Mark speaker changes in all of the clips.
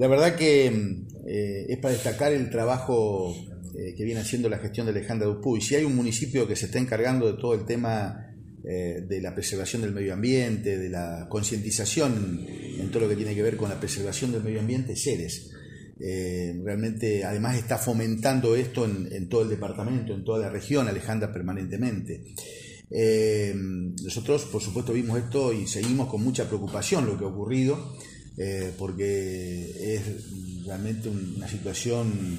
Speaker 1: La verdad que eh, es para destacar el trabajo eh, que viene haciendo la gestión de Alejandra Dupuy. Si hay un municipio que se está encargando de todo el tema eh, de la preservación del medio ambiente, de la concientización en todo lo que tiene que ver con la preservación del medio ambiente, Ceres. realmente, además, está fomentando esto en, todo el departamento, en toda la región, Alejandra, permanentemente. nosotros, por supuesto, vimos esto y seguimos con mucha preocupación lo que ha ocurrido. Eh, porque es realmente una situación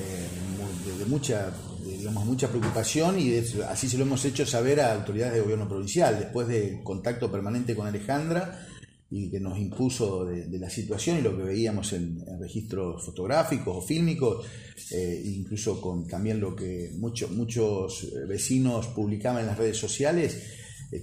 Speaker 1: eh, de, mucha, digamos, mucha preocupación y así se lo hemos hecho saber a autoridades de gobierno provincial, después de contacto permanente con Alejandra y que nos impuso de, la situación y lo que veíamos en, registros fotográficos o fílmicos, eh, incluso con también lo que muchos muchos vecinos publicaban en las redes sociales,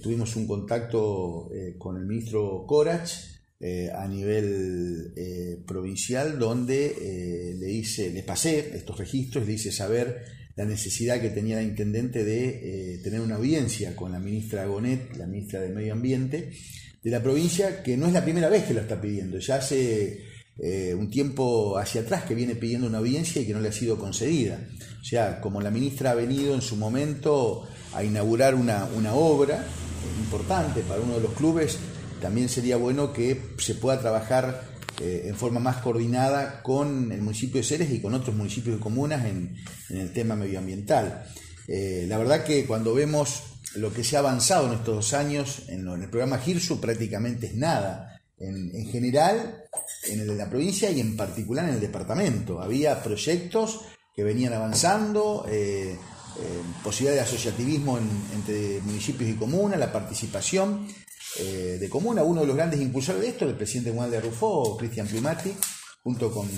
Speaker 1: tuvimos un contacto con el ministro Corach, eh, a nivel eh, provincial donde eh, le hice, le pasé estos registros, le hice saber la necesidad que tenía el intendente de tener una audiencia con la ministra Gonet, la ministra de Medio Ambiente, de la provincia, que no es la primera vez que lo está pidiendo, ya hace un tiempo hacia atrás que viene pidiendo una audiencia y que no le ha sido concedida. O sea, como la ministra ha venido en su momento a inaugurar una, una obra importante para uno de los clubes, también sería bueno que se pueda trabajar eh, en forma más coordinada con el municipio de Ceres y con otros municipios y comunas en, el tema medioambiental. Eh, la verdad que cuando vemos lo que se ha avanzado en estos dos años en, el programa GIRSU prácticamente es nada. En, general, en el de la provincia y en particular en el departamento. Había proyectos que venían avanzando, eh, posibilidad de asociativismo entre municipios y comunas, la participación, eh, de comuna. Uno de los grandes impulsores de esto, el presidente comunal de Rufo, Cristian Plumati, junto con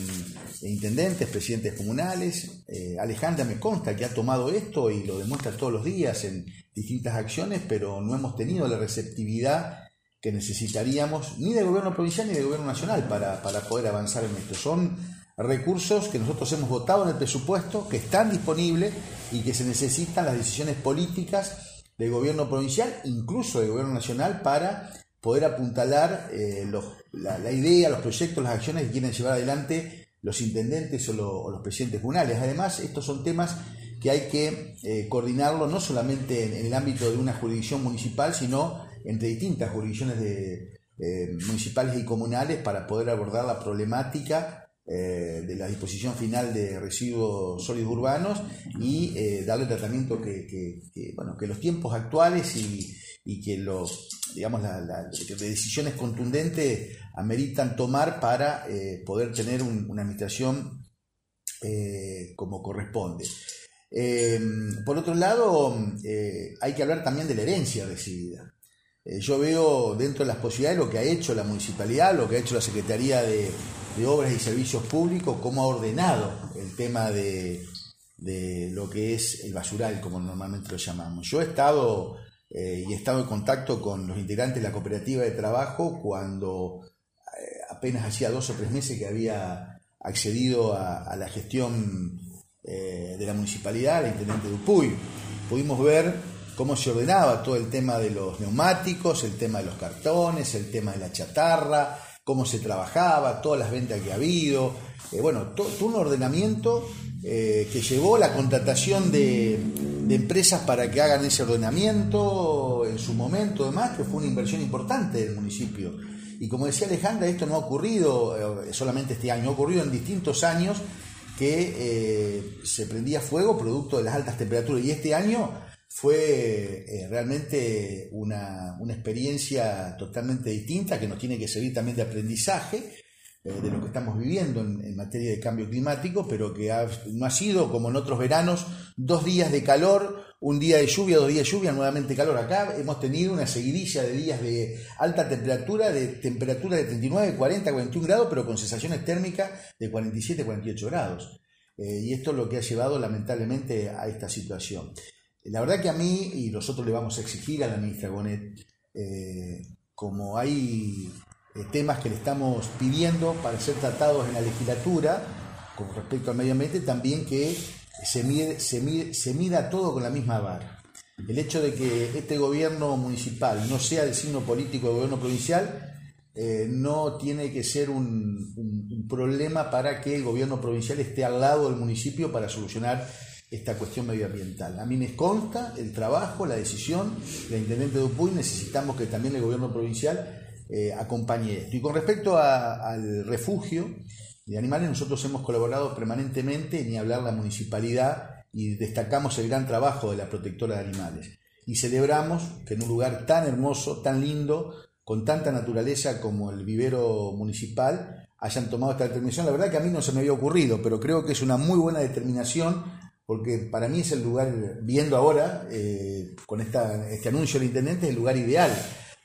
Speaker 1: intendentes, presidentes comunales. Eh, Alejandra me consta que ha tomado esto y lo demuestra todos los días en distintas acciones, pero no hemos tenido la receptividad que necesitaríamos ni del gobierno provincial ni del gobierno nacional para, para poder avanzar en esto. Son recursos que nosotros hemos votado en el presupuesto, que están disponibles y que se necesitan las decisiones políticas del gobierno provincial, incluso del gobierno nacional, para poder apuntalar eh, la, idea, los proyectos, las acciones que quieren llevar adelante los intendentes o, los presidentes comunales. Además, estos son temas que hay que eh, coordinarlo no solamente en, el ámbito de una jurisdicción municipal, sino entre distintas jurisdicciones de, eh, municipales y comunales para poder abordar la problemática eh, de la disposición final de residuos sólidos urbanos y eh, darle tratamiento que, bueno, que los tiempos actuales y, que los, digamos, la, decisiones contundentes ameritan tomar para eh, poder tener una administración como corresponde. por otro lado, hay que hablar también de la herencia recibida. Yo veo dentro de las posibilidades lo que ha hecho la municipalidad, lo que ha hecho la Secretaría de, Obras y Servicios Públicos, cómo ha ordenado el tema de, lo que es el basural, como normalmente lo llamamos. Yo he estado eh, y he estado en contacto con los integrantes de la cooperativa de trabajo cuando eh, apenas hacía dos o tres meses que había accedido a, la gestión eh, de la municipalidad, el intendente Dupuy. Pudimos ver cómo se ordenaba todo el tema de los neumáticos, el tema de los cartones, el tema de la chatarra, cómo se trabajaba, todas las ventas que ha habido, eh, bueno, todo, un ordenamiento eh, que llevó la contratación de, empresas para que hagan ese ordenamiento en su momento, además, que fue una inversión importante del municipio. Y como decía Alejandra, esto no ha ocurrido eh, solamente este año, ha ocurrido en distintos años que se prendía fuego producto de las altas temperaturas. Y este año fue eh, realmente una, experiencia totalmente distinta que nos tiene que servir también de aprendizaje eh, de lo que estamos viviendo en, materia de cambio climático, pero que no ha sido como en otros veranos, dos días de calor, un día de lluvia, dos días de lluvia, nuevamente calor. Acá hemos tenido una seguidilla de días de alta temperatura, de temperatura de 39, 40, 41 grados, pero con sensaciones térmicas de 47, 48 grados. Eh, y esto es lo que ha llevado lamentablemente a esta situación. La verdad que a mí, y nosotros le vamos a exigir a la ministra Bonet, eh, como hay eh, temas que le estamos pidiendo para ser tratados en la legislatura con respecto al medio ambiente, también que se, se, mida todo con la misma vara. El hecho de que este gobierno municipal no sea el signo político del gobierno provincial eh, no tiene que ser un, problema para que el gobierno provincial esté al lado del municipio para solucionar esta cuestión medioambiental. A mí me consta el trabajo, la decisión, la Intendente de Upuy, necesitamos que también el gobierno provincial eh, acompañe esto. Y con respecto al refugio de animales, nosotros hemos colaborado permanentemente, ni hablar la municipalidad, y destacamos el gran trabajo de la protectora de animales. Y celebramos que en un lugar tan hermoso, tan lindo, con tanta naturaleza como el vivero municipal hayan tomado esta determinación. La verdad que a mí no se me había ocurrido, pero creo que es una muy buena determinación porque para mí es el lugar, viendo ahora eh, con esta, este anuncio del intendente, es el lugar ideal,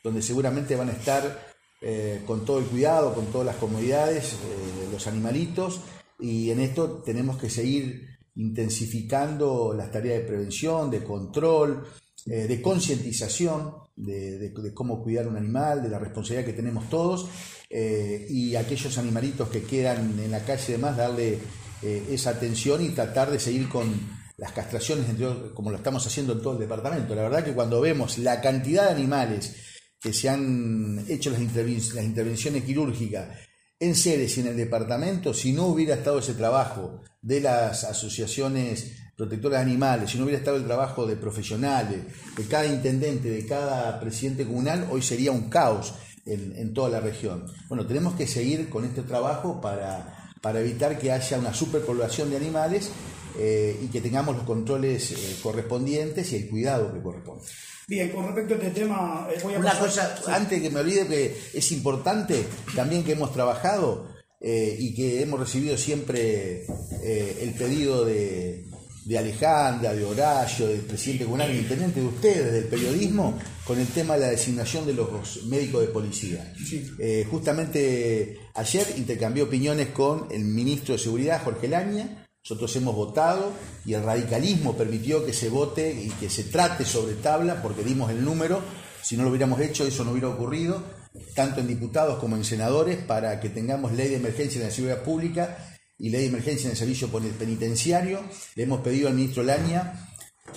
Speaker 1: donde seguramente van a estar eh, con todo el cuidado, con todas las comodidades, eh, los animalitos, y en esto tenemos que seguir intensificando las tareas de prevención, de control, de concientización de, cómo cuidar un animal, de la responsabilidad que tenemos todos, y aquellos animalitos que quedan en la calle y demás, darle eh, esa atención y tratar de seguir con las castraciones, como lo estamos haciendo en todo el departamento. La verdad que cuando vemos la cantidad de animales que se han hecho las, intervenciones quirúrgicas en seres y en el departamento, si no hubiera estado ese trabajo de las asociaciones protectores de animales, si no hubiera estado el trabajo de profesionales, de cada intendente, de cada presidente comunal, hoy sería un caos en, toda la región. Bueno, tenemos que seguir con este trabajo para, para evitar que haya una superpoblación de animales eh, y que tengamos los controles eh, correspondientes y el cuidado que corresponde.
Speaker 2: Bien, con respecto a este tema,
Speaker 1: eh, voy a Una cosa, antes que me olvide, que es importante también que hemos trabajado y que hemos recibido siempre el pedido de, de Alejandra, de Horacio, del presidente comunal, intendente de ustedes, del periodismo, con el tema de la designación de los médicos de policía. Eh, justamente ayer intercambié opiniones con el ministro de Seguridad, Jorge Laña. Nosotros hemos votado y el radicalismo permitió que se vote y que se trate sobre tabla porque dimos el número. Si no lo hubiéramos hecho, eso no hubiera ocurrido, tanto en diputados como en senadores, para que tengamos ley de emergencia en la seguridad pública y ley de emergencia en el servicio penitenciario. Le hemos pedido al ministro Laña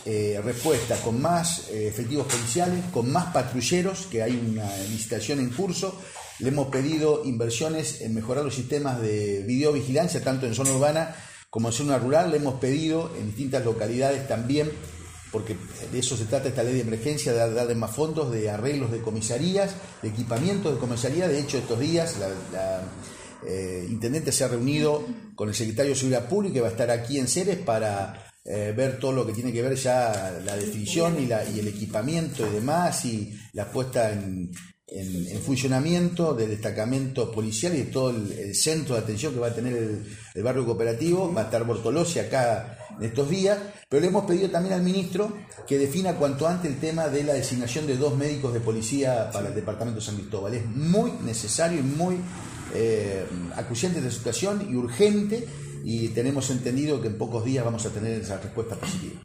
Speaker 1: eh, respuesta con más eh, efectivos policiales, con más patrulleros, que hay una licitación en curso. Le hemos pedido inversiones en mejorar los sistemas de videovigilancia, tanto en zona urbana como en zona rural. Le hemos pedido en distintas localidades también, porque de eso se trata esta ley de emergencia, de darle más fondos, de arreglos de comisarías, de equipamiento de comisaría. De hecho, estos días la eh, intendente se ha reunido con el secretario de Seguridad Pública y va a estar aquí en Ceres para eh, ver todo lo que tiene que ver ya la definición y, la, y el equipamiento y demás y la puesta en, funcionamiento del destacamento policial y de todo el, centro de atención que va a tener el, barrio cooperativo. Va a estar Bortolosi acá en estos días, pero le hemos pedido también al ministro que defina cuanto antes el tema de la designación de dos médicos de policía para el departamento de San Cristóbal. Es muy necesario y muy eh, acuciante de situación y urgente y tenemos entendido que en pocos días vamos a tener esa respuesta positiva.